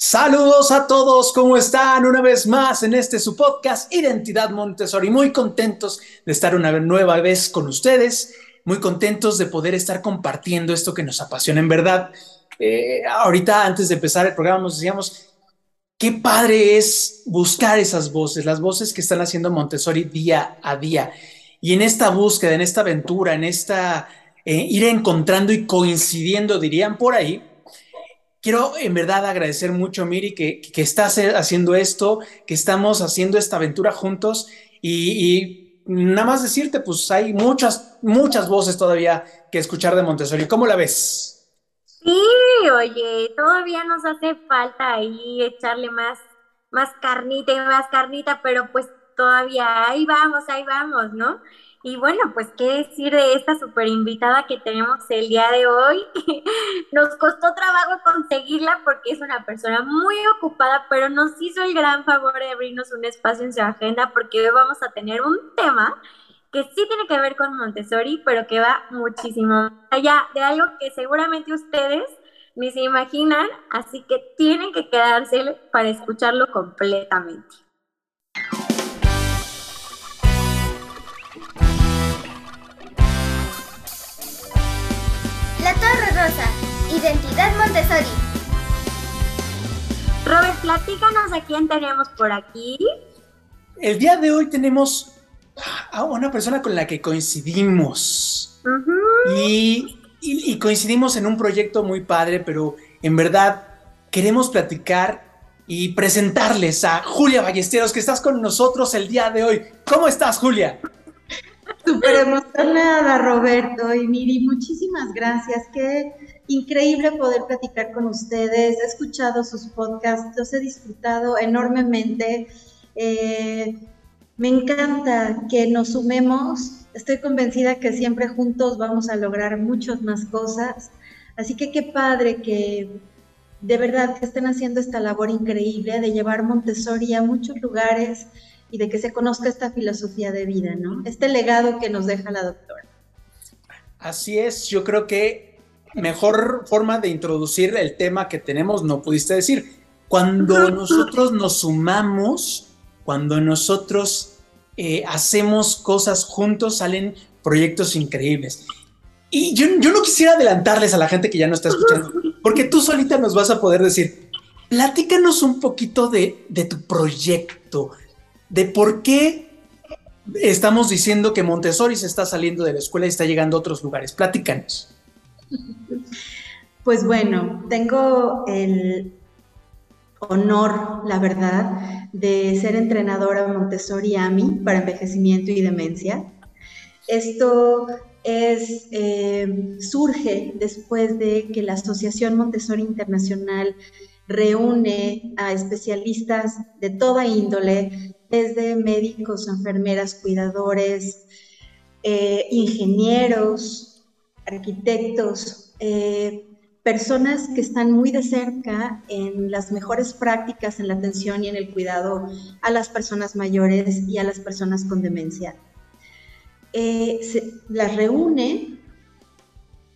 Saludos a todos, ¿cómo están? Una vez más en este su podcast Identidad Montessori. Muy contentos de estar una nueva vez con ustedes, muy contentos de poder estar compartiendo esto que nos apasiona en verdad. Eh, ahorita, antes de empezar el programa, nos decíamos, qué padre es buscar esas voces, las voces que están haciendo Montessori día a día. Y en esta búsqueda, en esta aventura, en esta eh, ir encontrando y coincidiendo, dirían por ahí, quiero en verdad agradecer mucho, Miri, que, que estás haciendo esto, que estamos haciendo esta aventura juntos y, nada más decirte, pues hay muchas, muchas voces todavía que escuchar de Montessori. ¿Cómo la ves? Sí, oye, todavía nos hace falta ahí echarle más, más carnita y más carnita, pero pues todavía ahí vamos, ahí vamos, ¿no? Y bueno, pues qué decir de esta super invitada que tenemos el día de hoy. Nos costó trabajo conseguirla porque es una persona muy ocupada, pero nos hizo el gran favor de abrirnos un espacio en su agenda porque hoy vamos a tener un tema que sí tiene que ver con Montessori, pero que va muchísimo allá de algo que seguramente ustedes ni se imaginan, así que tienen que quedarse para escucharlo completamente. Identidad Montessori. Robert, platícanos a quién tenemos por aquí. El día de hoy tenemos a una persona con la que coincidimos. y, coincidimos en un proyecto muy padre, pero en verdad queremos platicar y presentarles a Julia Ballesteros, que estás con nosotros el día de hoy. ¿Cómo estás, Julia? Súper emocionada, Roberto y Miri, muchísimas gracias. Qué increíble poder platicar con ustedes. He escuchado sus podcasts, los he disfrutado enormemente. Eh, me encanta que nos sumemos. Estoy convencida que siempre juntos vamos a lograr muchas más cosas. Así que qué padre que de verdad que estén haciendo esta labor increíble de llevar Montessori a muchos lugares y de que se conozca esta filosofía de vida, ¿no? Este legado que nos deja la doctora. Así es, yo creo que mejor forma de introducir el tema que tenemos no pudiste decir. Cuando nosotros nos sumamos, cuando nosotros eh, hacemos cosas juntos, salen proyectos increíbles. Y yo, no quisiera adelantarles a la gente que ya no está escuchando, porque tú solita nos vas a poder decir, platícanos un poquito de, de tu proyecto, de por qué estamos diciendo que Montessori se está saliendo de la escuela y está llegando a otros lugares. Platícanos. Pues bueno, tengo el honor, la verdad, de ser entrenadora Montessori AMI para envejecimiento y demencia. Esto es, eh, surge después de que la Asociación Montessori Internacional reúne a especialistas de toda índole, desde médicos, enfermeras, cuidadores, eh, ingenieros, arquitectos, eh, personas que están muy de cerca en las mejores prácticas en la atención y en el cuidado a las personas mayores y a las personas con demencia. Eh, las reúne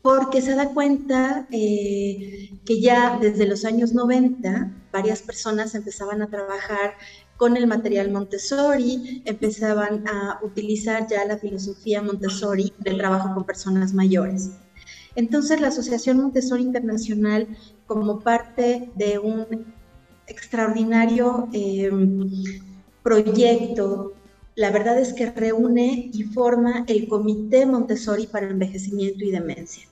porque se da cuenta eh, que ya desde los años 90 varias personas empezaban a trabajar con el material Montessori, empezaban a utilizar ya la filosofía Montessori del trabajo con personas mayores. Entonces la Asociación Montessori Internacional, como parte de un extraordinario em, proyecto, la verdad es que reúne y forma el Comité Montessori para Envejecimiento y Demencia.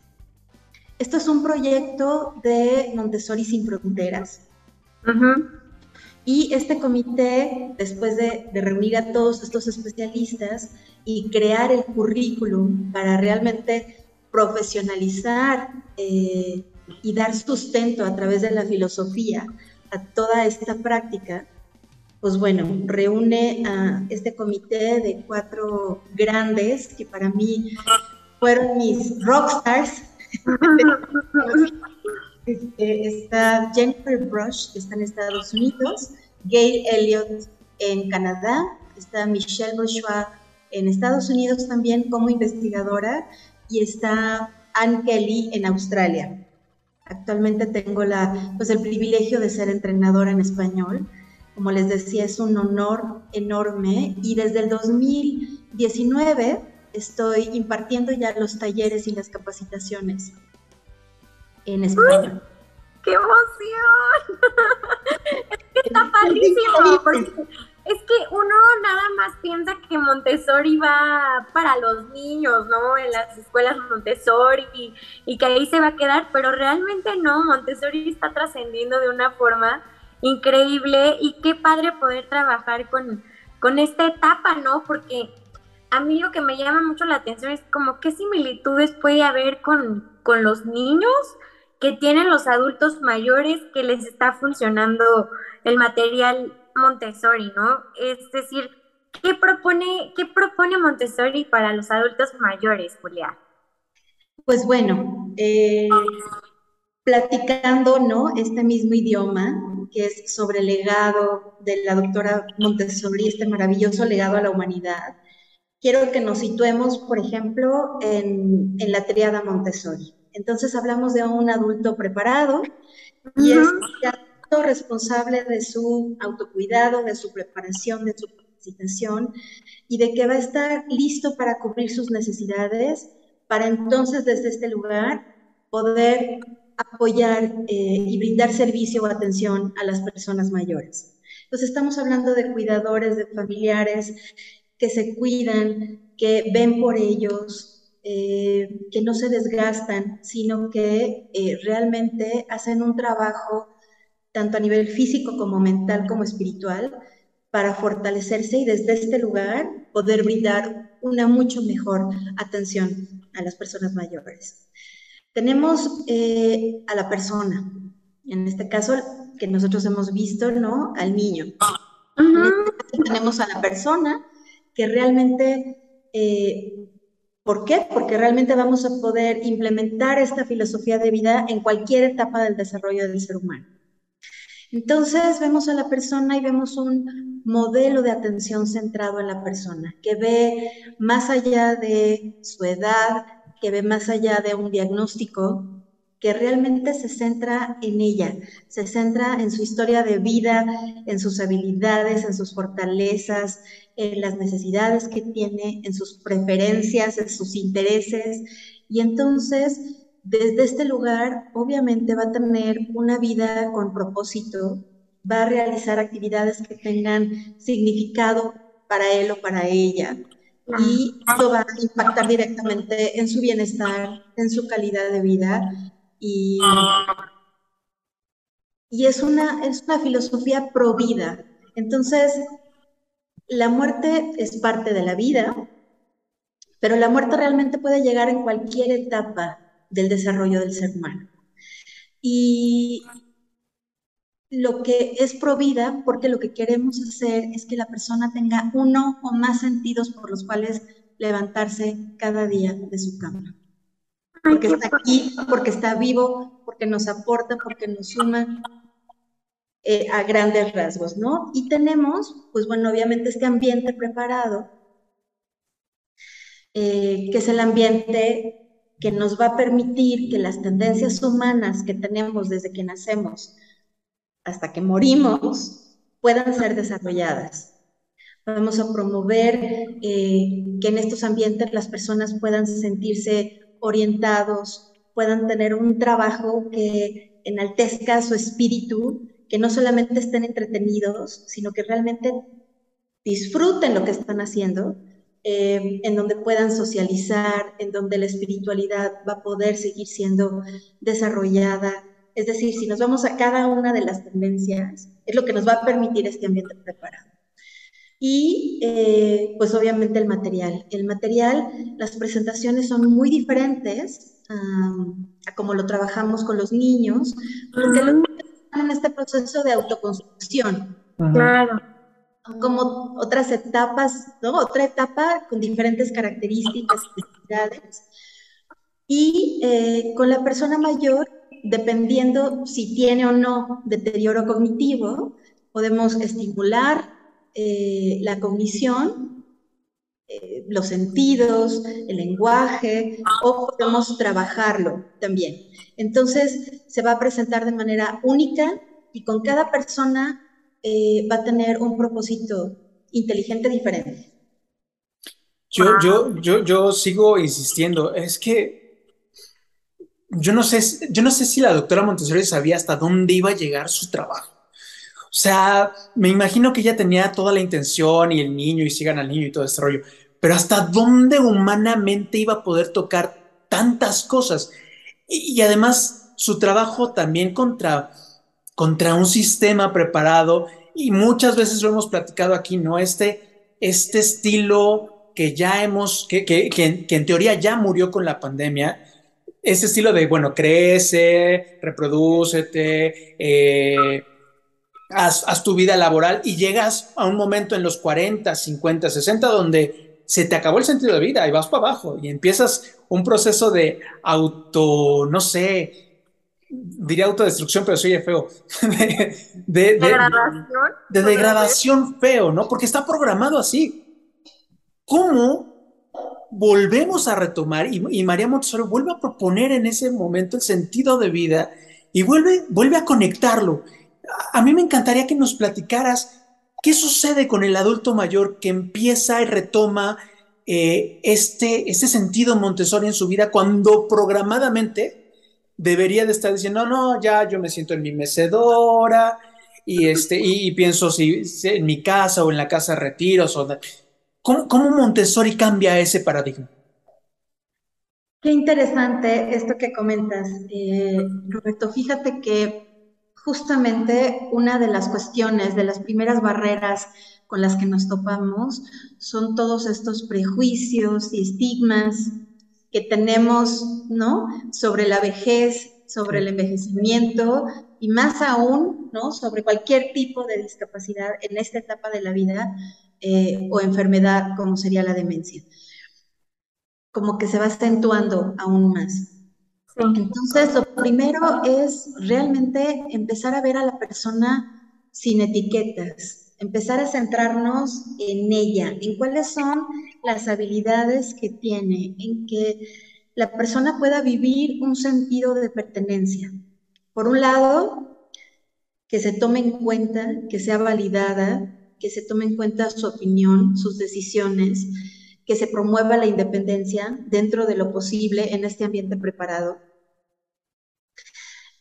Esto es un proyecto de Montessori sin fronteras. Y este comité, después de, reunir a todos estos especialistas y crear el currículum para realmente profesionalizar eh, y dar sustento a través de la filosofía a toda esta práctica, pues bueno, reúne a este comité de cuatro grandes que para mí fueron mis rockstars. Este, está Jennifer Brush, que está en Estados Unidos, Gail Elliott en Canadá, está Michelle Bourgeois en Estados Unidos también como investigadora y está Anne Kelly en Australia. Actualmente tengo la, pues el privilegio de ser entrenadora en español. Como les decía, es un honor enorme y desde el 2019 estoy impartiendo ya los talleres y las capacitaciones en español. ¡Qué emoción! está padrísimo, es que uno nada más piensa que Montessori va para los niños, ¿no? En las escuelas Montessori y, y que ahí se va a quedar, pero realmente no, Montessori está trascendiendo de una forma increíble y qué padre poder trabajar con, con esta etapa, ¿no? Porque a mí lo que me llama mucho la atención es como qué similitudes puede haber con, con los niños que tienen los adultos mayores que les está funcionando el material Montessori, ¿no? Es decir, ¿qué propone, qué propone Montessori para los adultos mayores, Julia? Pues bueno, eh, platicando, ¿no? Este mismo idioma, que es sobre el legado de la doctora Montessori, este maravilloso legado a la humanidad, quiero que nos situemos, por ejemplo, en, la triada Montessori. Entonces hablamos de un adulto preparado y es responsable de su autocuidado, de su preparación, de su capacitación y de que va a estar listo para cubrir sus necesidades, para entonces desde este lugar poder apoyar eh, y brindar servicio o atención a las personas mayores. Entonces estamos hablando de cuidadores, de familiares que se cuidan, que ven por ellos, eh, que no se desgastan, sino que eh, realmente hacen un trabajo tanto a nivel físico como mental como espiritual, para fortalecerse y desde este lugar poder brindar una mucho mejor atención a las personas mayores. Tenemos eh, a la persona, en este caso que nosotros hemos visto, ¿no? Al niño. Este tenemos a la persona que realmente, eh, ¿por qué? Porque realmente vamos a poder implementar esta filosofía de vida en cualquier etapa del desarrollo del ser humano. Entonces vemos a la persona y vemos un modelo de atención centrado en la persona, que ve más allá de su edad, que ve más allá de un diagnóstico, que realmente se centra en ella, se centra en su historia de vida, en sus habilidades, en sus fortalezas, en las necesidades que tiene, en sus preferencias, en sus intereses. Y entonces desde este lugar obviamente va a tener una vida con propósito, va a realizar actividades que tengan significado para él o para ella. Y esto va a impactar directamente en su bienestar, en su calidad de vida. Y, y es, una, es una filosofía pro vida. Entonces, la muerte es parte de la vida, pero la muerte realmente puede llegar en cualquier etapa del desarrollo del ser humano. Y lo que es provida, porque lo que queremos hacer es que la persona tenga uno o más sentidos por los cuales levantarse cada día de su cama. Porque está aquí, porque está vivo, porque nos aporta, porque nos suma eh, a grandes rasgos, ¿no? Y tenemos, pues bueno, obviamente este ambiente preparado, eh, que es el ambiente que nos va a permitir que las tendencias humanas que tenemos desde que nacemos hasta que morimos puedan ser desarrolladas. Vamos a promover eh, que en estos ambientes las personas puedan sentirse orientados, puedan tener un trabajo que enaltezca su espíritu, que no solamente estén entretenidos, sino que realmente disfruten lo que están haciendo eh, en donde puedan socializar, en donde la espiritualidad va a poder seguir siendo desarrollada. Es decir, si nos vamos a cada una de las tendencias, es lo que nos va a permitir este ambiente preparado. Y eh, pues obviamente el material. El material, las presentaciones son muy diferentes a como lo trabajamos con los niños, porque los niños están en este proceso de autoconstrucción. Claro como otras etapas, ¿no? Otra etapa con diferentes características y necesidades. Y eh, con la persona mayor, dependiendo si tiene o no deterioro cognitivo, podemos estimular eh, la cognición eh, los sentidos, el lenguaje, o podemos trabajarlo también. Entonces, se va a presentar de manera única y con cada persona eh, va a tener un propósito inteligente diferente. Yo, yo, yo, yo sigo insistiendo, es que yo no sé, yo no sé si la doctora Montessori sabía hasta dónde iba a llegar su trabajo. O sea, me imagino que ella tenía toda la intención y el niño y sigan al niño y todo ese rollo, pero hasta dónde humanamente iba a poder tocar tantas cosas. Y, además su trabajo también contra, contra un sistema preparado y muchas veces lo hemos platicado aquí, ¿no? Este, este estilo que ya hemos, que, que, que, en teoría ya murió con la pandemia, este estilo de, bueno, crece, reproducete, eh, haz, tu vida laboral y llegas a un momento en los 40, 50, 60 donde se te acabó el sentido de vida y vas para abajo y empiezas un proceso de auto, no sé, diría autodestrucción, pero soy feo, de, de, ¿Degradación? de, degradación feo, ¿no? Porque está programado así. ¿Cómo volvemos a retomar y, y, María Montessori vuelve a proponer en ese momento el sentido de vida y vuelve, vuelve a conectarlo? A mí me encantaría que nos platicaras qué sucede con el adulto mayor que empieza y retoma eh, este, este sentido Montessori en su vida cuando programadamente debería de estar diciendo, no, no, ya yo me siento en mi mecedora y, este, y, pienso si, en mi casa o en la casa de retiros. O ¿Cómo, ¿Cómo Montessori cambia ese paradigma? Qué interesante esto que comentas, eh, Roberto. Fíjate que justamente una de las cuestiones, de las primeras barreras con las que nos topamos, son todos estos prejuicios y estigmas que tenemos, ¿no? Sobre la vejez, sobre el envejecimiento y más aún, ¿no? Sobre cualquier tipo de discapacidad en esta etapa de la vida eh, o enfermedad como sería la demencia. Como que se va acentuando aún más. Entonces, lo primero es realmente empezar a ver a la persona sin etiquetas, empezar a centrarnos en ella, en cuáles son las habilidades que tiene, en que la persona pueda vivir un sentido de pertenencia. Por un lado, que se tome en cuenta, que sea validada, que se tome en cuenta su opinión, sus decisiones, que se promueva la independencia dentro de lo posible en este ambiente preparado.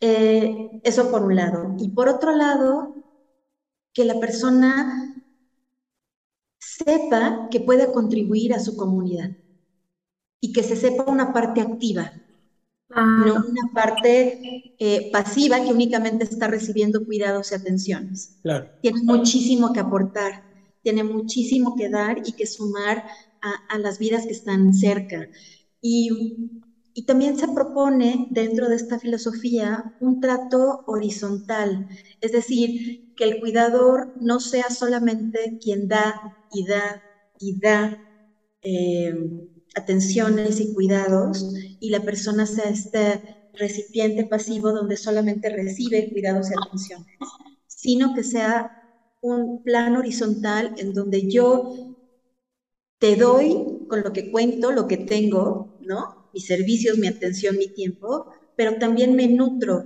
Eh, eso por un lado. Y por otro lado, que la persona sepa que puede contribuir a su comunidad y que se sepa una parte activa, no una parte eh, pasiva que únicamente está recibiendo cuidados y atenciones. Tiene muchísimo que aportar, tiene muchísimo que dar y que sumar a, las vidas que están cerca. Y, y también se propone dentro de esta filosofía un trato horizontal, es decir, que el cuidador no sea solamente quien da y da y da eh, atenciones y cuidados y la persona sea este recipiente pasivo donde solamente recibe cuidados y atenciones, sino que sea un plan horizontal en donde yo te doy con lo que cuento, lo que tengo, ¿no? Mis servicios, mi atención, mi tiempo, pero también me nutro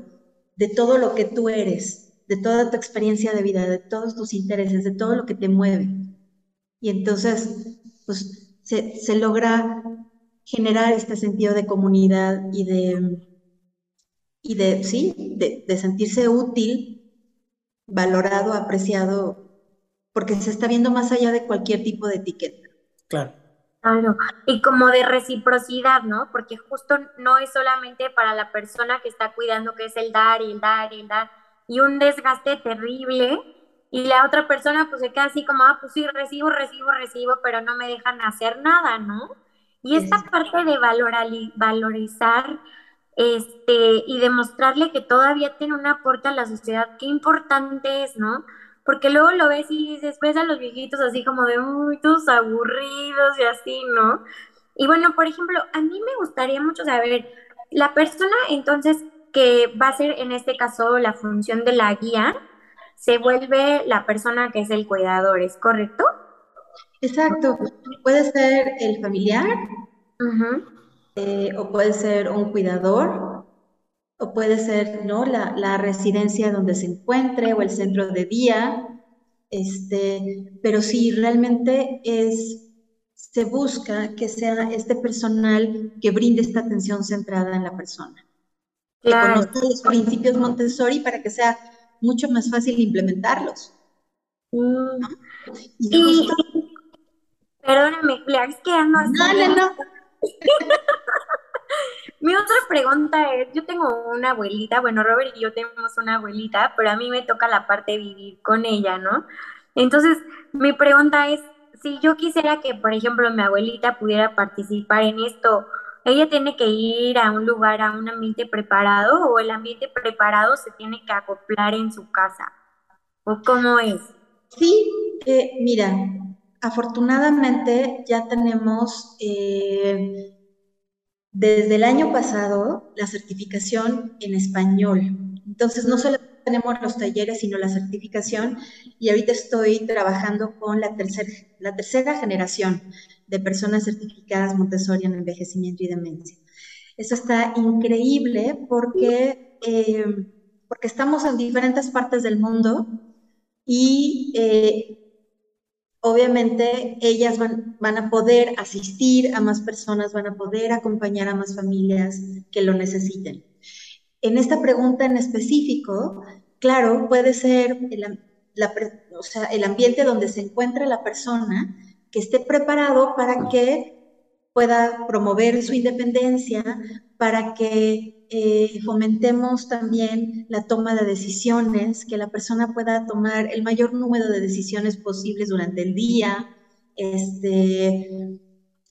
de todo lo que tú eres, de toda tu experiencia de vida, de todos tus intereses, de todo lo que te mueve. Y entonces, pues se, logra generar este sentido de comunidad y de, y de sí, de, de sentirse útil, valorado, apreciado, porque se está viendo más allá de cualquier tipo de etiqueta. Claro. Claro, y como de reciprocidad, ¿no? Porque justo no es solamente para la persona que está cuidando, que es el dar y el dar y el dar, y un desgaste terrible, y la otra persona pues se queda así como, ah, pues sí, recibo, recibo, recibo, pero no me dejan hacer nada, ¿no? Y esta parte de valorizar este, y demostrarle que todavía tiene un aporte a la sociedad, qué importante es, ¿no? Porque luego lo ves y dices, ves a los viejitos así como de, uy, todos aburridos y así, ¿no? Y bueno, por ejemplo, a mí me gustaría mucho saber, la persona entonces que va a ser en este caso la función de la guía, se vuelve la persona que es el cuidador, ¿es correcto? Exacto, puede ser el familiar, eh, o puede ser un cuidador, o puede ser ¿no? la, la, residencia donde se encuentre o el centro de día, este, pero sí, realmente es, se busca que sea este personal que brinde esta atención centrada en la persona. Que conozca los principios Montessori para que sea mucho más fácil implementarlos. Mm. Y, perdóname, es que no, no, no. Mi otra pregunta es, yo tengo una abuelita, bueno, Robert y yo tenemos una abuelita, pero a mí me toca la parte de vivir con ella, ¿no? Entonces, mi pregunta es, si yo quisiera que, por ejemplo, mi abuelita pudiera participar en esto, ¿ella tiene que ir a un lugar, a un ambiente preparado o el ambiente preparado se tiene que acoplar en su casa? ¿O cómo es? Sí, eh, mira, afortunadamente ya tenemos eh, desde el año pasado la certificación en español. Entonces, no solo tenemos los talleres, sino la certificación, y ahorita estoy trabajando con la, tercera generación de personas certificadas Montessori en envejecimiento y demencia. Eso está increíble porque, eh, porque estamos en diferentes partes del mundo y eh, obviamente ellas van, van, a poder asistir a más personas, van a poder acompañar a más familias que lo necesiten. En esta pregunta en específico, claro, puede ser el, el ambiente donde se encuentra la persona que esté preparado para que pueda promover su independencia, para que eh, fomentemos también la toma de decisiones, que la persona pueda tomar el mayor número de decisiones posibles durante el día, este,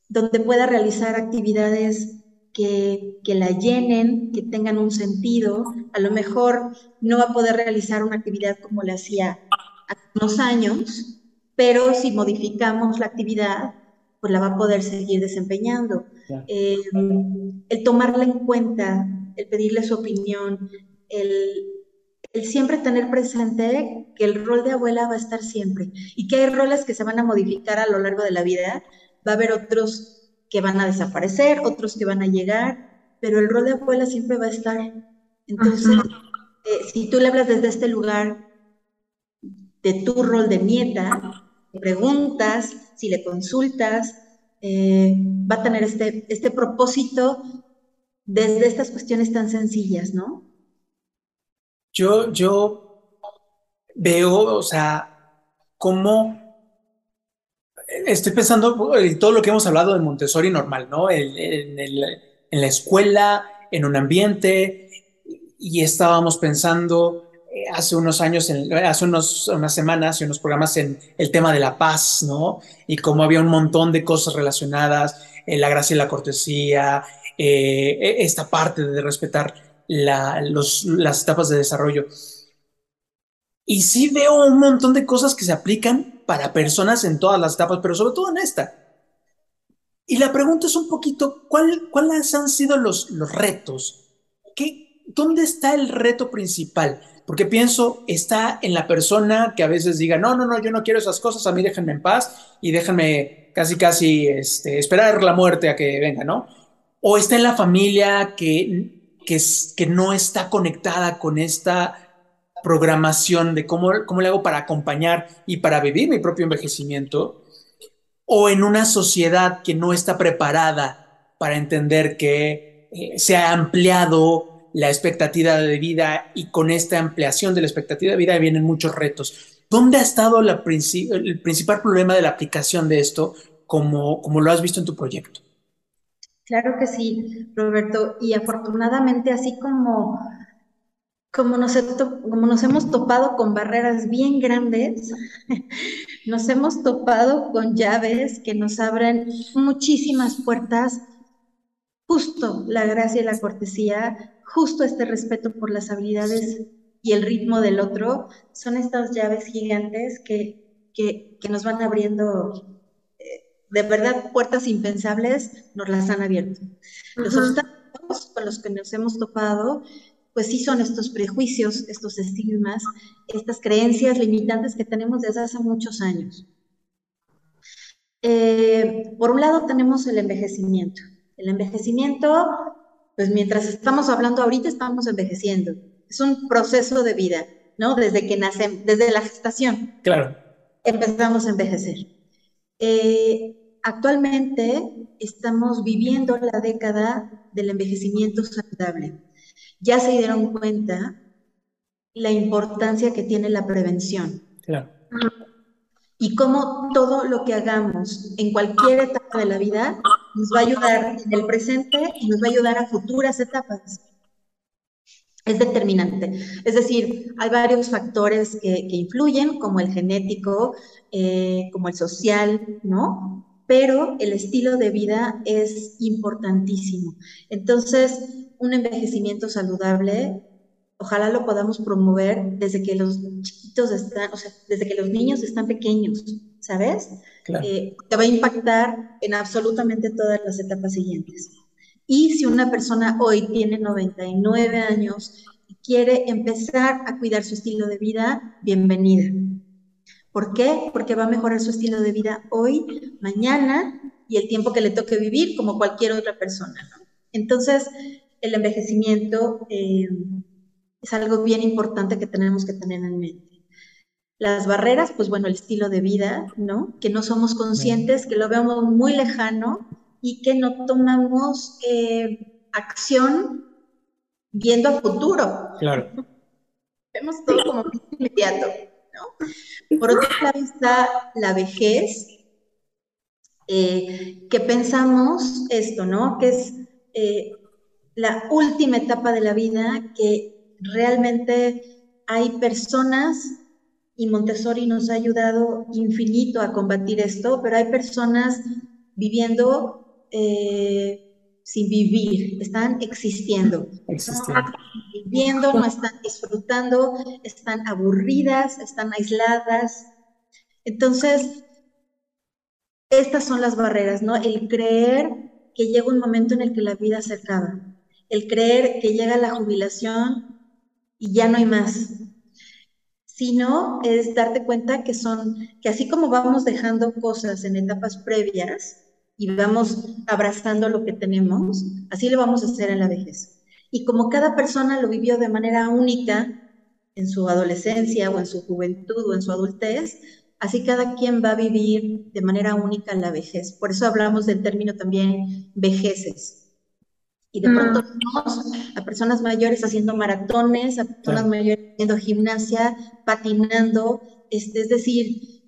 donde pueda realizar actividades que, que, la llenen, que tengan un sentido. A lo mejor no va a poder realizar una actividad como le hacía hace unos años, pero si modificamos la actividad, pues la va a poder seguir desempeñando. Eh, el tomarla en cuenta, el pedirle su opinión, el, siempre tener presente que el rol de abuela va a estar siempre y que hay roles que se van a modificar a lo largo de la vida. Va a haber otros que van a desaparecer, otros que van a llegar, pero el rol de abuela siempre va a estar. Entonces, eh, si tú le hablas desde este lugar de tu rol de nieta, preguntas, si le consultas, eh, va a tener este, este propósito desde estas cuestiones tan sencillas, ¿no? Yo, yo veo, o sea, cómo estoy pensando en todo lo que hemos hablado de Montessori normal, ¿no? En, en la escuela, en un ambiente, y estábamos pensando eh, hace unos años, hace unos, unas semanas y unos programas en el tema de la paz, ¿no? Y cómo había un montón de cosas relacionadas, eh, la gracia y la cortesía, eh, e, esta parte de respetar las etapas de desarrollo. Y sí veo un montón de cosas que se aplican para personas en todas las etapas, pero sobre todo en esta. Y la pregunta es un poquito, ¿cuál, ¿cuáles han sido los, los retos? ¿Qué, ¿Dónde está el reto principal? porque pienso, está en la persona que a veces diga, no, no, no, yo no quiero esas cosas, a mí déjenme en paz y déjenme casi, casi este, esperar la muerte a que venga, ¿no? O está en la familia que, que, no está conectada con esta programación de cómo, cómo le hago para acompañar y para vivir mi propio envejecimiento, o en una sociedad que no está preparada para entender que eh, se ha ampliado la expectativa de vida y con esta ampliación de la expectativa de vida vienen muchos retos. ¿Dónde ha estado el principal problema de la aplicación de esto como, como lo has visto en tu proyecto? Claro que sí, Roberto. Y afortunadamente, así como, como, nos, como nos hemos topado con barreras bien grandes, nos hemos topado con llaves que nos abren muchísimas puertas justo la gracia y la cortesía, justo este respeto por las habilidades y el ritmo del otro, son estas llaves gigantes que, que, nos van abriendo, de verdad, puertas impensables, nos las han abierto. Los obstáculos con los que nos hemos topado, pues sí son estos prejuicios, estos estigmas, estas creencias limitantes que tenemos desde hace muchos años. Eh, por un lado tenemos el envejecimiento. El envejecimiento, pues mientras estamos hablando ahorita, estamos envejeciendo. Es un proceso de vida, ¿no? Desde que nacemos, desde la gestación. Claro. Empezamos a envejecer. Eh, actualmente estamos viviendo la década del envejecimiento saludable. Ya se dieron cuenta la importancia que tiene la prevención. Claro. Y cómo todo lo que hagamos en cualquier etapa de la vida nos va a ayudar en el presente y nos va a ayudar a futuras etapas. Es determinante. Es decir, hay varios factores que, influyen, como el genético, eh, como el social, ¿no? Pero el estilo de vida es importantísimo. Entonces, un envejecimiento saludable ojalá lo podamos promover desde que los chiquitos están, o sea, desde que los niños están pequeños, ¿sabes? Claro. Eh, te va a impactar en absolutamente todas las etapas siguientes. Y si una persona hoy tiene 99 años y quiere empezar a cuidar su estilo de vida, bienvenida. ¿Por qué? Porque va a mejorar su estilo de vida hoy, mañana y el tiempo que le toque vivir como cualquier otra persona. ¿no? Entonces, el envejecimiento eh, es algo bien importante que tenemos que tener en mente. Las barreras, pues bueno, el estilo de vida, ¿no? Que no somos conscientes, que lo vemos muy lejano y que no tomamos eh, acción viendo a futuro. Claro. Vemos todo como inmediato, Por otro lado está la vejez, eh, que pensamos esto, ¿no? Que es eh, la última etapa de la vida que realmente hay personas, y Montessori nos ha ayudado infinito a combatir esto, pero hay personas viviendo eh, sin vivir, están existiendo. existiendo. No viviendo, no están disfrutando, están aburridas, están aisladas. Entonces, estas son las barreras, ¿no? El creer que llega un momento en el que la vida se acaba, el creer que llega la jubilación y ya no hay más. Sino es darte cuenta que son, que así como vamos dejando cosas en etapas previas y vamos abrazando lo que tenemos, así lo vamos a hacer en la vejez. Y como cada persona lo vivió de manera única en su adolescencia o en su juventud o en su adultez, así cada quien va a vivir de manera única la vejez. Por eso hablamos del término también vejeces y de pronto mm. vemos a personas mayores haciendo maratones, a personas mayores haciendo gimnasia, patinando, este, es decir,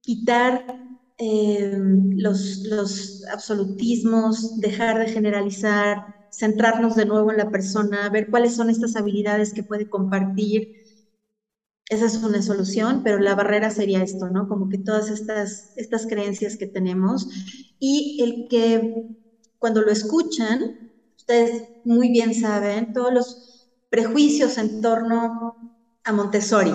quitar los, los absolutismos, dejar de generalizar, centrarnos de nuevo en la persona, ver cuáles son estas habilidades que puede compartir. Esa es una solución, pero la barrera sería esto, ¿no? Como que todas estas, estas creencias que tenemos y el que cuando lo escuchan, ustedes muy bien saben, todos los prejuicios en torno a Montessori.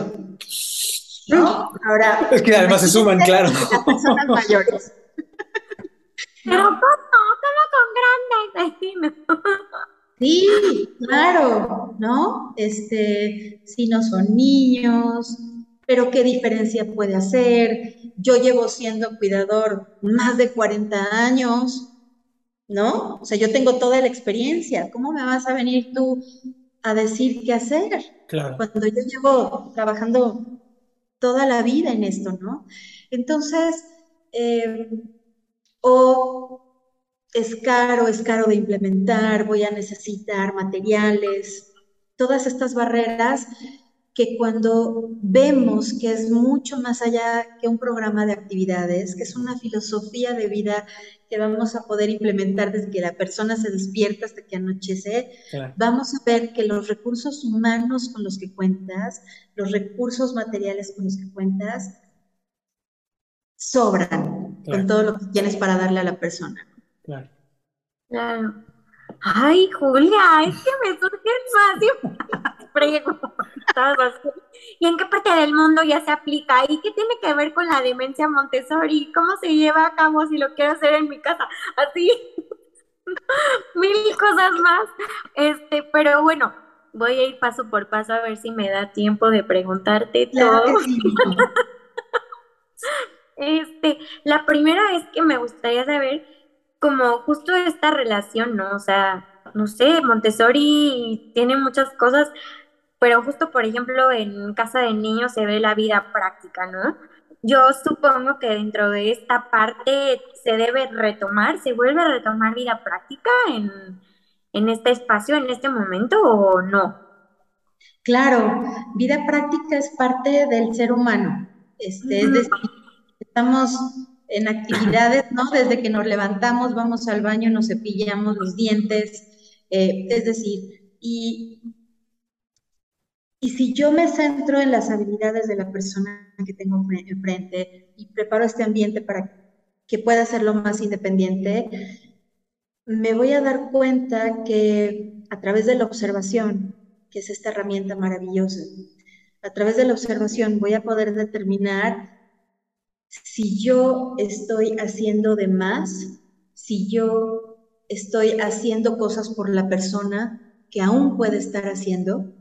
¿No? Ahora, es que además se suman, claro. Las personas mayores. Pero ¿cómo? ¿Cómo con grandes? Sí, claro, ¿no? Este, si no son niños, pero qué diferencia puede hacer. Yo llevo siendo cuidador más de 40 años, ¿no? O sea, yo tengo toda la experiencia, ¿cómo me vas a venir tú a decir qué hacer? Claro. Cuando yo llevo trabajando toda la vida en esto, ¿no? Entonces, eh, o es caro, es caro de implementar, voy a necesitar materiales, todas estas barreras que cuando vemos que es mucho más allá que un programa de actividades, que es una filosofía de vida que vamos a poder implementar desde que la persona se despierta hasta que anochece, vamos a ver que los recursos humanos con los que cuentas, los recursos materiales con los que cuentas, sobran con todo lo que tienes para darle a la persona. Claro. Claro. Ay, Julia, es que me surgen más preguntas. ¿Y en qué parte del mundo ya se aplica? ¿Y qué tiene que ver con la demencia Montessori? ¿Cómo se lleva a cabo si lo quiero hacer en mi casa? Así, mil cosas más. Este, pero bueno, voy a ir paso por paso a ver si me da tiempo de preguntarte todo. Este, la primera es que me gustaría saber como justo esta relación, ¿no? O sea, no sé, Montessori tiene muchas cosas, pero justo, por ejemplo, en casa de niños se ve la vida práctica, ¿no? Yo supongo que dentro de esta parte se debe retomar, se vuelve a retomar vida práctica en, en este espacio, en este momento, o no? Claro, vida práctica es parte del ser humano. Este, Es decir, estamos en actividades, ¿no? Desde que nos levantamos, vamos al baño, nos cepillamos los dientes, eh, es decir, y, y si yo me centro en las habilidades de la persona que tengo enfrente y preparo este ambiente para que pueda ser lo más independiente, me voy a dar cuenta que a través de la observación, que es esta herramienta maravillosa, a través de la observación voy a poder determinar si yo estoy haciendo de más, si yo estoy haciendo cosas por la persona que aún puede estar haciendo,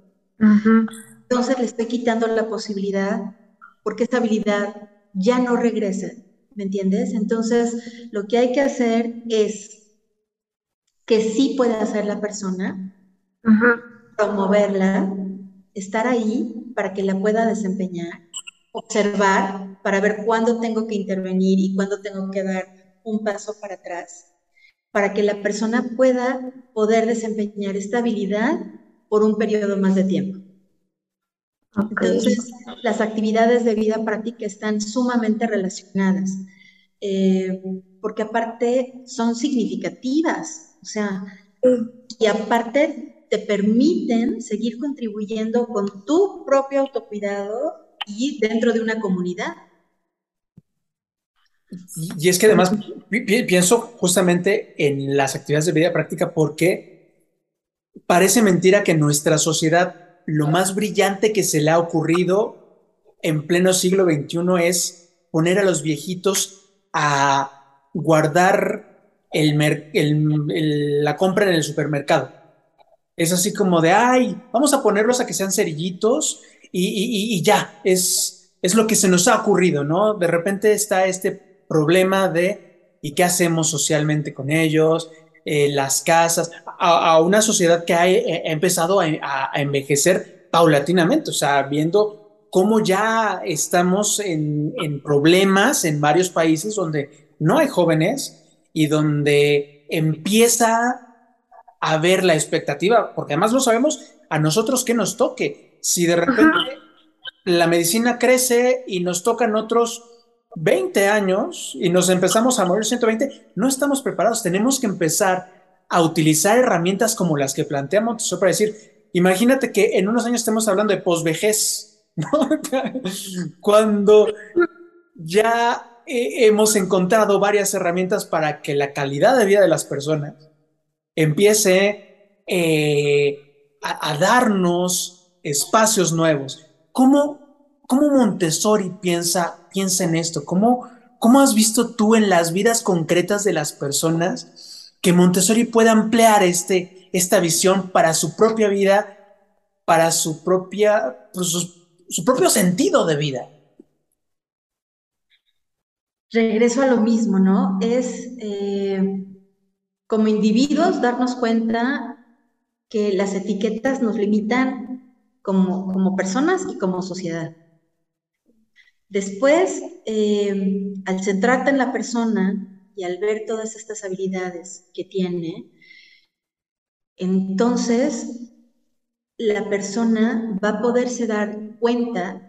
entonces le estoy quitando la posibilidad porque esta habilidad ya no regresa, ¿me entiendes? Entonces lo que hay que hacer es que sí puede hacer la persona, promoverla, estar ahí para que la pueda desempeñar, observar para ver cuándo tengo que intervenir y cuándo tengo que dar un paso para atrás, para que la persona pueda poder desempeñar esta habilidad por un periodo más de tiempo. Entonces, las actividades de vida práctica están sumamente relacionadas, eh, porque aparte son significativas, o sea, y aparte te permiten seguir contribuyendo con tu propio autocuidado y dentro de una comunidad. Y, es que además pienso justamente en las actividades de vida práctica porque parece mentira que nuestra sociedad lo más brillante que se le ha ocurrido en pleno siglo XXI es poner a los viejitos a guardar el, la compra en el supermercado. Es así como de, ay, vamos a ponerlos a que sean cerillitos y, ya, es, es lo que se nos ha ocurrido, ¿no? De repente está este problema de, ¿y qué hacemos socialmente con ellos? Eh, las casas, a, una sociedad que ha, eh, empezado a, envejecer paulatinamente, o sea, viendo cómo ya estamos en, en problemas en varios países donde no hay jóvenes y donde empieza a ver la expectativa, porque además lo sabemos a nosotros que nos toque. Si de repente la medicina crece y nos tocan otros 20 años y nos empezamos a morir 120, no estamos preparados. Tenemos que empezar a utilizar herramientas como las que plantea Montessori para decir, imagínate que en unos años estemos hablando de posvejez, ¿no? cuando ya hemos encontrado varias herramientas para que la calidad de vida de las personas empiece eh, a, a darnos espacios nuevos. ¿Cómo ¿Cómo Montessori piensa, piensa en esto? ¿Cómo, ¿Cómo has visto tú en las vidas concretas de las personas que Montessori pueda ampliar este, esta visión para su propia vida, para su, propia, pues, su, propio sentido de vida? Regreso a lo mismo, ¿no? Es eh, como individuos darnos cuenta que las etiquetas nos limitan como, como personas y como sociedad. Después, eh, al centrarte en la persona y al ver todas estas habilidades que tiene, entonces la persona va a poderse dar cuenta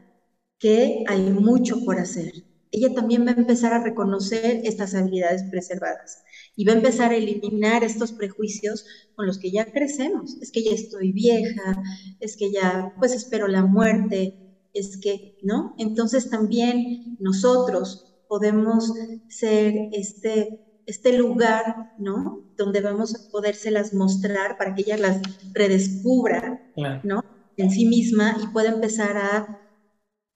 que hay mucho por hacer. Ella también va a empezar a reconocer estas habilidades preservadas y va a empezar a eliminar estos prejuicios con los que ya crecemos. Es que ya estoy vieja, es que ya pues espero la muerte, es que, ¿no? Entonces también nosotros podemos ser este, este lugar, ¿no? Donde vamos a podérselas mostrar para que ella las redescubra, ¿no? En sí misma y pueda empezar a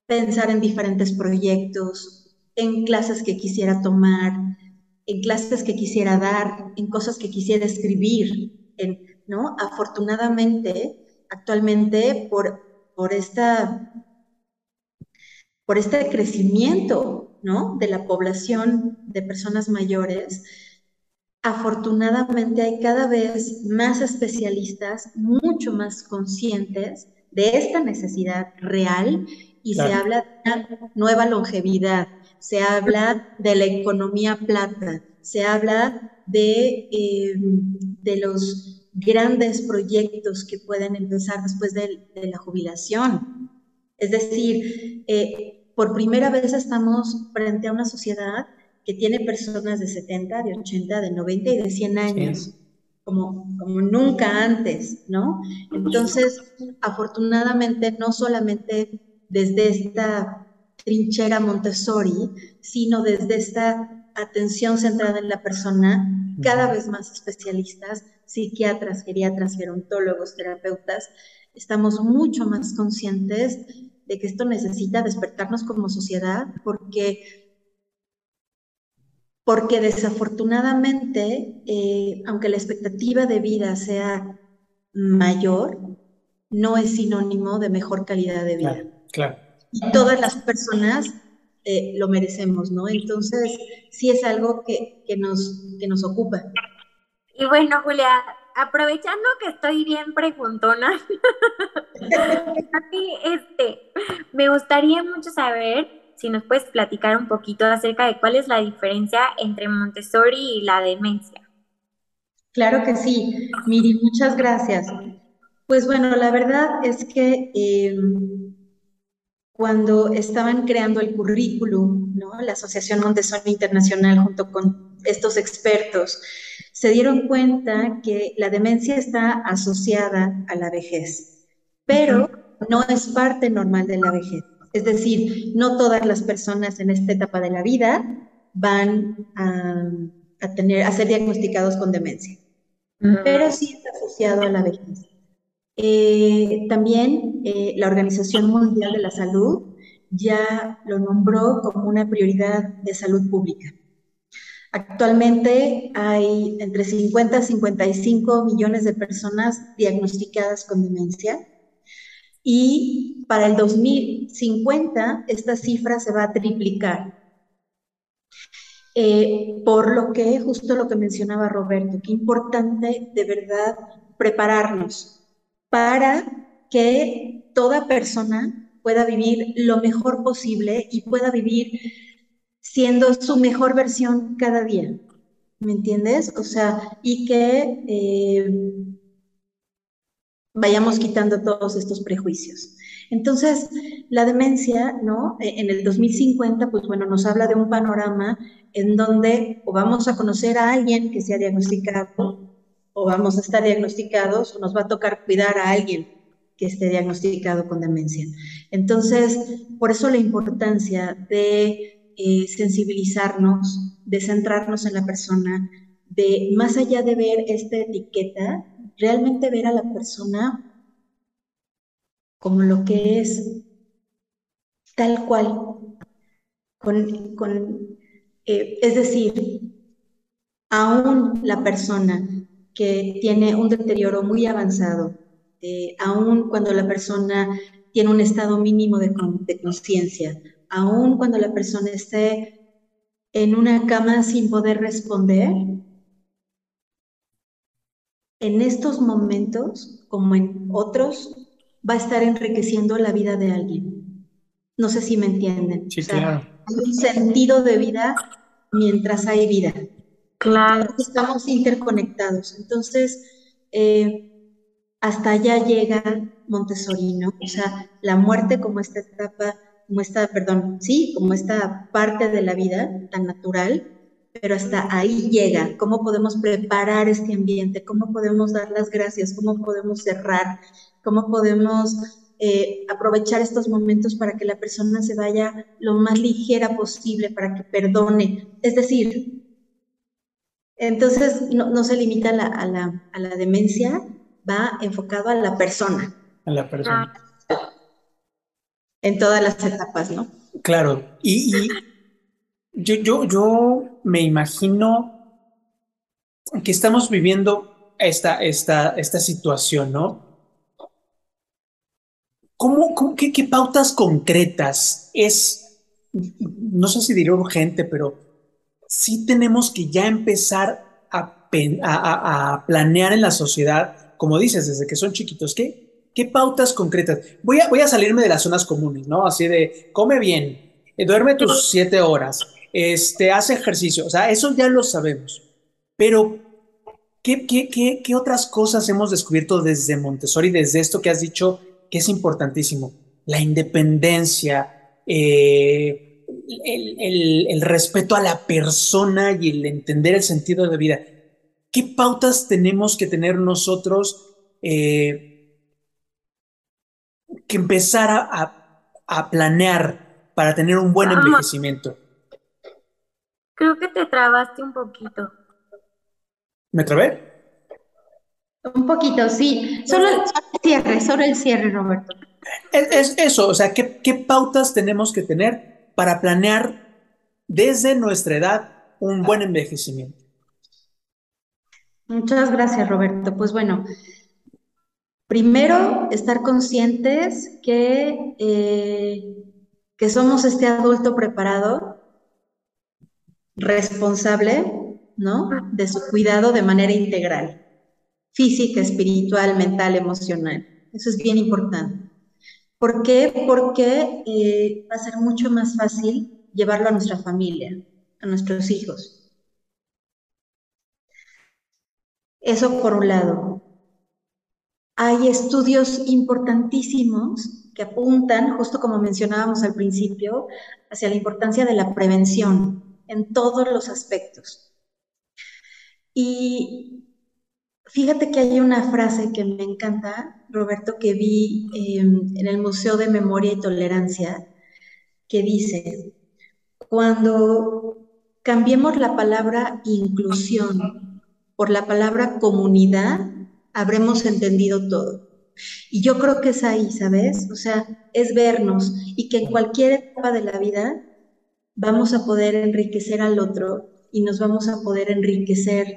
pensar en diferentes proyectos, en clases que quisiera tomar, en clases que quisiera dar, en cosas que quisiera escribir, en, ¿no? Afortunadamente, actualmente, por, por esta por este crecimiento, ¿no? De la población de personas mayores, afortunadamente hay cada vez más especialistas, mucho más conscientes de esta necesidad real y se habla de una nueva longevidad, se habla de la economía plata, se habla de, eh, de los grandes proyectos que pueden empezar después de, la jubilación. Es decir, eh, por primera vez estamos frente a una sociedad que tiene personas de 70, de 80, de 90 y de 100 años. Como, como, nunca antes, ¿no? Entonces, afortunadamente, no solamente desde esta trinchera Montessori, sino desde esta atención centrada en la persona, cada vez más especialistas, psiquiatras, geriatras, gerontólogos, terapeutas, estamos mucho más conscientes de que esto necesita despertarnos como sociedad porque porque desafortunadamente, eh, aunque la expectativa de vida sea mayor, no es sinónimo de mejor calidad de vida. Claro. Y todas las personas eh, lo merecemos, ¿no? Entonces, sí es algo que, que, nos, que nos ocupa. Y bueno, Julia, aprovechando que estoy bien preguntona, este, me gustaría mucho saber si nos puedes platicar un poquito acerca de cuál es la diferencia entre Montessori y la demencia. Claro que sí, Miri, muchas gracias. Pues bueno, la verdad es que em, cuando estaban creando el currículum, ¿no? la Asociación Montessori Internacional junto con estos expertos, se dieron cuenta que la demencia está asociada a la vejez, pero no es parte normal de la vejez. Es decir, no todas las personas en esta etapa de la vida van a, tener, a ser diagnosticados con demencia, pero sí está asociado a la vejez. Eh, también eh, la Organización Mundial de la Salud ya lo nombró como una prioridad de salud pública. Actualmente hay entre 50 y 55 millones de personas diagnosticadas con demencia y para el 2050 esta cifra se va a triplicar. Eh, por lo que, justo lo que mencionaba Roberto, qué importante de verdad prepararnos para que toda persona pueda vivir lo mejor posible y pueda vivir siendo su mejor versión cada día. ¿Me entiendes? O sea, y que eh, vayamos quitando todos estos prejuicios. Entonces, la demencia, ¿no? E, en el 2050, pues bueno, nos habla de un panorama en donde o vamos a conocer a alguien que sea diagnosticado, o vamos a estar diagnosticados, o nos va a tocar cuidar a alguien que esté diagnosticado con demencia. Entonces, por eso la importancia de eh, sensibilizarnos, de centrarnos en la persona, de más allá de ver esta etiqueta, realmente ver a la persona como lo que es, tal cual, con, con eh, es decir, aún la persona que tiene un deterioro muy avanzado, eh, aún cuando la persona tiene un estado mínimo de, de conciencia, aún cuando la persona esté en una cama sin poder responder, en estos momentos, como en otros, va a estar enriqueciendo la vida de alguien. No sé si me entienden. Sí, claro. Hay un sentido de vida mientras hay vida. Claro. Estamos interconectados. Entonces, eh, hasta allá llega Montessori, ¿no? O sea, la muerte como esta etapa, como esta, perdón, sí, como esta parte de la vida tan natural, pero hasta ahí llega. ¿Cómo podemos preparar este ambiente? ¿Cómo podemos dar las gracias? ¿Cómo podemos cerrar? ¿Cómo podemos eh, aprovechar estos momentos para que la persona se vaya lo más ligera posible, para que perdone? Es decir, entonces no, se limita a la, demencia, va enfocado a la persona. A la persona. En todas las etapas, ¿no? Claro, y yo, yo, yo me imagino que estamos viviendo esta, esta, esta situación, ¿no? ¿cómo, qué, pautas concretas es, no sé si diré urgente, pero sí tenemos que ya empezar a, a, planear en la sociedad, como dices, desde que son chiquitos, ¿qué, qué pautas concretas? Voy a, voy a salirme de las zonas comunes, ¿no? Así de, come bien, eh, duerme tus siete horas, este, hace ejercicio, o sea, eso ya lo sabemos, pero ¿qué, qué, qué, qué otras cosas hemos descubierto desde Montessori, desde esto que has dicho que es importantísimo? La independencia, eh, el, respeto a la persona y el entender el sentido de vida. ¿Qué pautas tenemos que tener nosotros eh, que empezar a, a planear para tener un buen envejecimiento? Creo que te trabaste un poquito. ¿Me trabé? Un poquito, sí. Solo el, cierre, solo el cierre, Roberto. Es, eso, o sea, ¿qué, ¿qué, pautas tenemos que tener para planear desde nuestra edad un buen envejecimiento? Muchas gracias, Roberto. Pues bueno, primero, estar conscientes que, eh, que somos este adulto preparado responsable, ¿no? De su cuidado de manera integral, física, espiritual, mental, emocional. Eso es bien importante. ¿Por qué? Porque eh, va a ser mucho más fácil llevarlo a nuestra familia, a nuestros hijos. Eso por un lado. Hay estudios importantísimos que apuntan, justo como mencionábamos al principio, hacia la importancia de la prevención en todos los aspectos. Y fíjate que hay una frase que me encanta, Roberto, que vi em, en el Museo de Memoria y Tolerancia, que dice, cuando cambiemos la palabra inclusión por la palabra comunidad, habremos entendido todo. Y yo creo que es ahí, ¿sabes? O sea, es vernos y que en cualquier etapa de la vida vamos a poder enriquecer al otro y nos vamos a poder enriquecer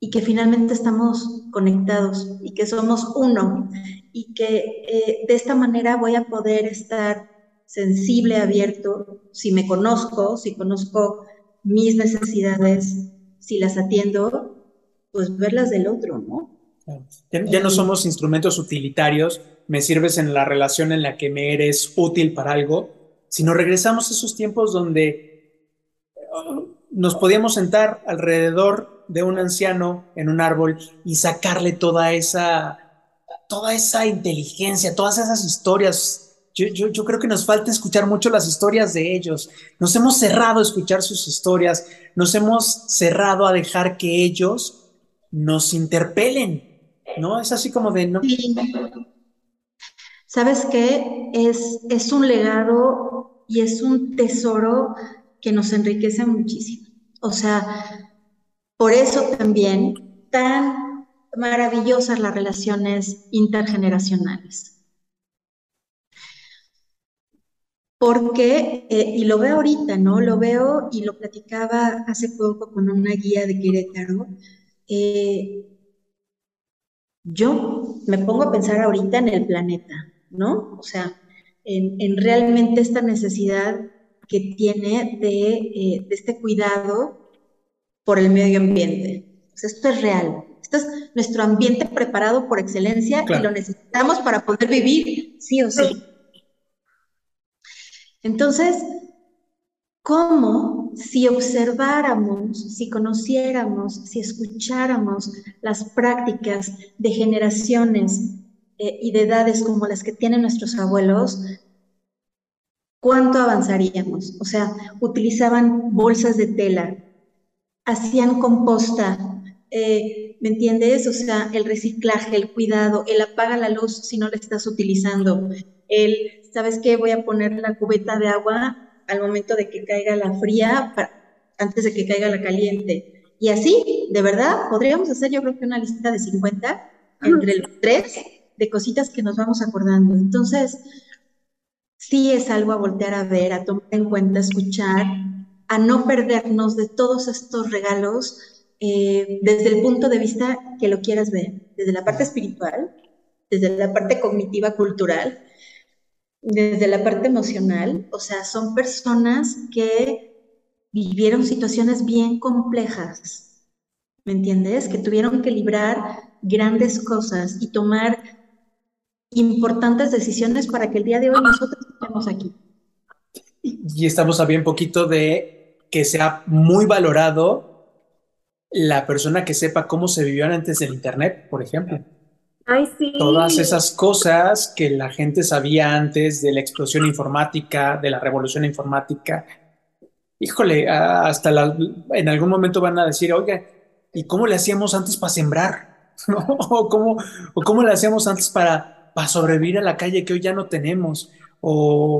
y que finalmente estamos conectados y que somos uno y que eh, de esta manera voy a poder estar sensible, abierto, si me conozco, si conozco mis necesidades, si las atiendo, pues verlas del otro, ¿no? Ya, no somos instrumentos utilitarios, me sirves en la relación en la que me eres útil para algo, si nos regresamos a esos tiempos donde uh, nos podíamos sentar alrededor de un anciano en un árbol y sacarle toda esa, toda esa inteligencia, todas esas historias. Yo, yo, creo que nos falta escuchar mucho las historias de ellos. Nos hemos cerrado a escuchar sus historias, nos hemos cerrado a dejar que ellos nos interpelen, ¿no? Es así como de... No, ¿Sabes qué? Es, es un legado y es un tesoro que nos enriquece muchísimo. O sea, por eso también tan maravillosas las relaciones intergeneracionales. Porque, eh, y lo veo ahorita, ¿no? Lo veo y lo platicaba hace poco con una guía de Querétaro. Eh, yo me pongo a pensar ahorita en el planeta, ¿no? O sea, en, realmente esta necesidad que tiene eh, de, este cuidado por el medio ambiente. esto es real. Esto es nuestro ambiente preparado por excelencia y lo necesitamos para poder vivir sí o sí. Entonces, ¿cómo si observáramos, si conociéramos, si escucháramos las prácticas de generaciones eh, y de edades como las que tienen nuestros abuelos, ¿cuánto avanzaríamos? O sea, utilizaban bolsas de tela, hacían composta, eh, ¿me entiendes? O sea, el reciclaje, el cuidado, el apaga la luz si no la estás utilizando, el, ¿sabes qué? Voy a poner la cubeta de agua al momento de que caiga la fría, antes de que caiga la caliente. Y así, de verdad, podríamos hacer yo creo que una lista de 50 entre los tres de cositas que nos vamos acordando. Entonces, sí es algo a voltear a ver, a tomar en cuenta, escuchar, a no perdernos de todos estos regalos eh, desde el punto de vista que lo quieras ver, desde la parte espiritual, desde la parte cognitiva cultural, desde la parte emocional, o sea, son personas que vivieron situaciones bien complejas, ¿me entiendes? Que tuvieron que librar grandes cosas y tomar importantes decisiones para que el día de hoy nosotros estemos aquí. Y estamos a bien poquito de que sea muy valorado la persona que sepa cómo se vivió antes del Internet, por ejemplo. Ay, sí. Todas esas cosas que la gente sabía antes de la explosión informática, de la revolución informática. Híjole, hasta en algún momento van a decir, oye, ¿y cómo le hacíamos antes para sembrar? ¿O, cómo, ¿O cómo le hacíamos antes para, para sobrevivir a la calle que hoy ya no tenemos? ¿O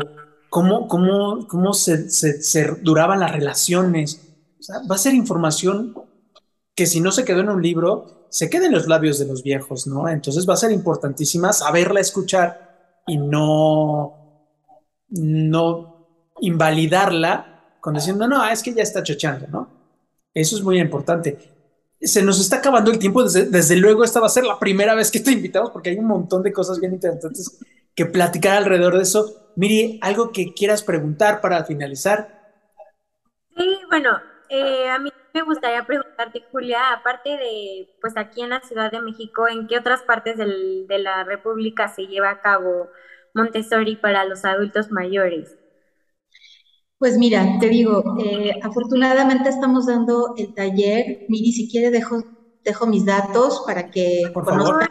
cómo, cómo, cómo se, se, se duraban las relaciones? O sea, va a ser información que si no se quedó en un libro, se queda en los labios de los viejos, ¿no? Entonces va a ser importantísima saberla escuchar y no, no invalidarla con diciendo, no, es que ya está chochando, ¿no? Eso es muy importante. Se nos está acabando el tiempo, desde, luego esta va a ser la primera vez que te invitamos porque hay un montón de cosas bien interesantes que platicar alrededor de eso. Miri, algo que quieras preguntar para finalizar. Sí, bueno, eh, a mí me gustaría preguntarte, Julia, aparte de, pues aquí en la Ciudad de México, ¿en qué otras partes del, de la República se lleva a cabo Montessori para los adultos mayores? Pues mira, te digo, eh, afortunadamente estamos dando el taller. Miri, si quiere dejo, dejo mis datos para que conozcan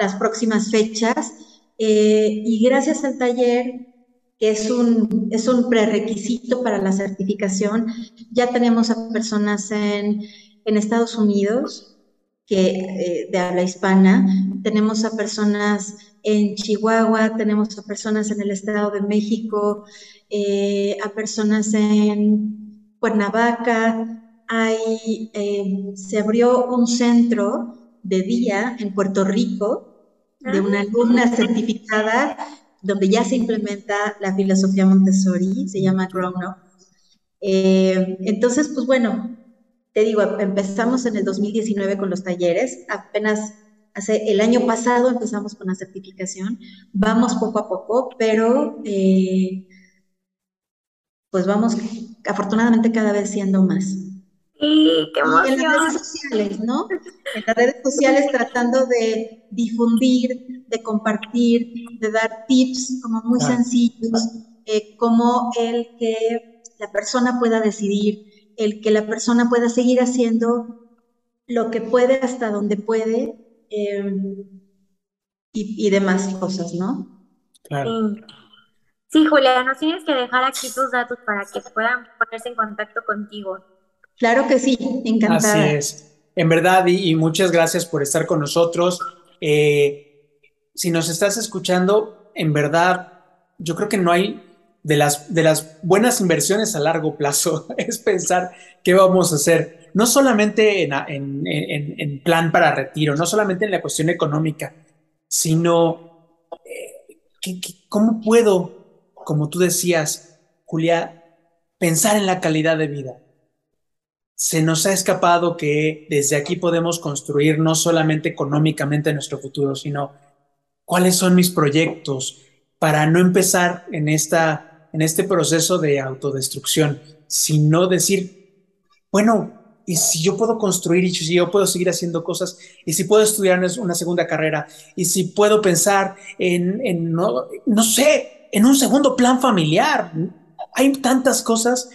las próximas fechas. Eh, y gracias al taller que es un, es un prerequisito para la certificación. Ya tenemos a personas en, en Estados Unidos que, eh, de habla hispana, tenemos a personas en Chihuahua, tenemos a personas en el Estado de México, eh, a personas en Cuernavaca. Hay, eh, se abrió un centro de día en Puerto Rico de una alumna certificada donde ya se implementa la filosofía Montessori, se llama Grown Up. Eh, entonces, pues bueno, te digo, empezamos en el 2019 con los talleres, apenas hace el año pasado empezamos con la certificación, vamos poco a poco, pero eh, pues vamos afortunadamente cada vez siendo más. Qué en las redes sociales, ¿no? En las redes sociales tratando de difundir, de compartir, de dar tips como muy sencillos, eh, como el que la persona pueda decidir, el que la persona pueda seguir haciendo lo que puede hasta donde puede em, y, demás cosas, ¿no? Claro. Sí, Julia, nos tienes que dejar aquí tus datos para que puedan ponerse en contacto contigo. Claro que sí, encantada. Así es. En verdad, y, muchas gracias por estar con nosotros. Eh, si nos estás escuchando, en verdad, yo creo que no hay de las, de las buenas inversiones a largo plazo, es pensar qué vamos a hacer, no solamente en, plan para retiro, no solamente en la cuestión económica, sino eh, cómo puedo, como tú decías, Julia, pensar en la calidad de vida se nos ha escapado que desde aquí podemos construir no solamente económicamente nuestro futuro, sino cuáles son mis proyectos para no empezar en, esta, en este proceso de autodestrucción, sino decir, bueno, y si yo puedo construir y si yo puedo seguir haciendo cosas, y si puedo estudiar una segunda carrera, y si puedo pensar en, no, no sé, en un segundo plan familiar. Hay tantas cosas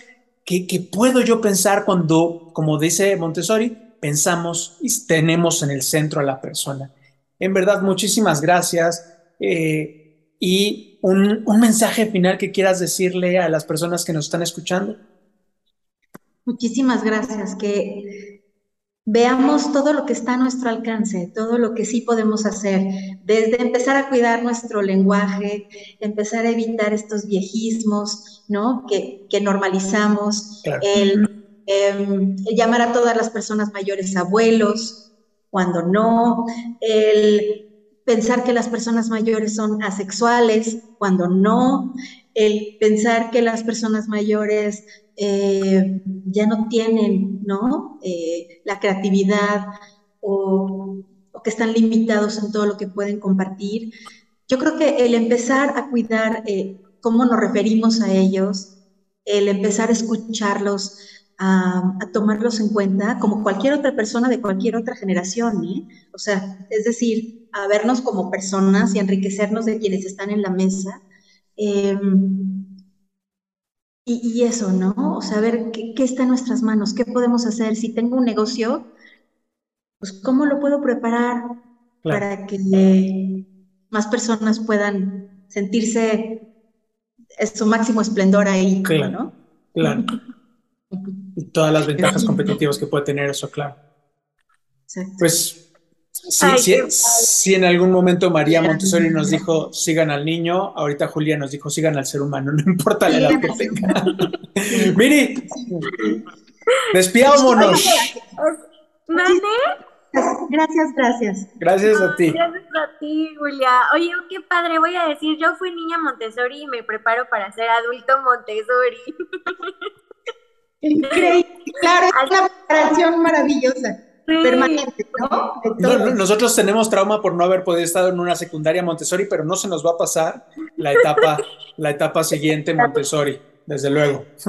¿Qué, puedo yo pensar cuando, como dice Montessori, pensamos y tenemos en el centro a la persona? En verdad, muchísimas gracias. Eh, y un, un mensaje final que quieras decirle a las personas que nos están escuchando. Muchísimas gracias. Que veamos todo lo que está a nuestro alcance, todo lo que sí podemos hacer, desde empezar a cuidar nuestro lenguaje, empezar a evitar estos viejismos, ¿no? Que, normalizamos, em, el, llamar a todas las personas mayores abuelos, cuando no, el pensar que las personas mayores son asexuales, cuando no, el pensar que las personas mayores eh, ya no tienen ¿no? Eh, la creatividad o o que están limitados en todo lo que pueden compartir. Yo creo que el empezar a cuidar eh, cómo nos referimos a ellos, el empezar a escucharlos, a, tomarlos en cuenta como cualquier otra persona de cualquier otra generación, ¿eh? O sea, es decir, a vernos como personas y enriquecernos de quienes están en la mesa. Em, y, eso, ¿no? O sea, ver qué, qué, está en nuestras manos, qué podemos hacer. Si tengo un negocio, pues cómo lo puedo preparar para que más personas puedan sentirse en su máximo esplendor ahí, claro, ¿no? Claro. y todas las ventajas competitivas que puede tener eso, claro. Pues sí, si, en algún momento María Montessori nos dijo sigan al niño, ahorita Julia nos dijo sigan al ser humano, no importa la edad que tenga. Miri, despidámonos. Gracias, gracias. Gracias a ti. Gracias a ti, Julia. Oye, qué padre, voy a decir, yo fui niña Montessori y me preparo para ser adulto Montessori. Increíble, claro, es una preparación maravillosa. Permanente, ¿no? Nosotros tenemos trauma por no haber podido estar en una secundaria Montessori, pero no se nos va a pasar la etapa, la etapa siguiente Montessori, desde luego.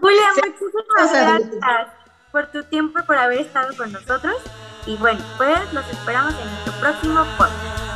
Julia, muchísimas gracias por tu tiempo y por haber estado con nosotros. Y bueno, pues los esperamos en nuestro próximo podcast.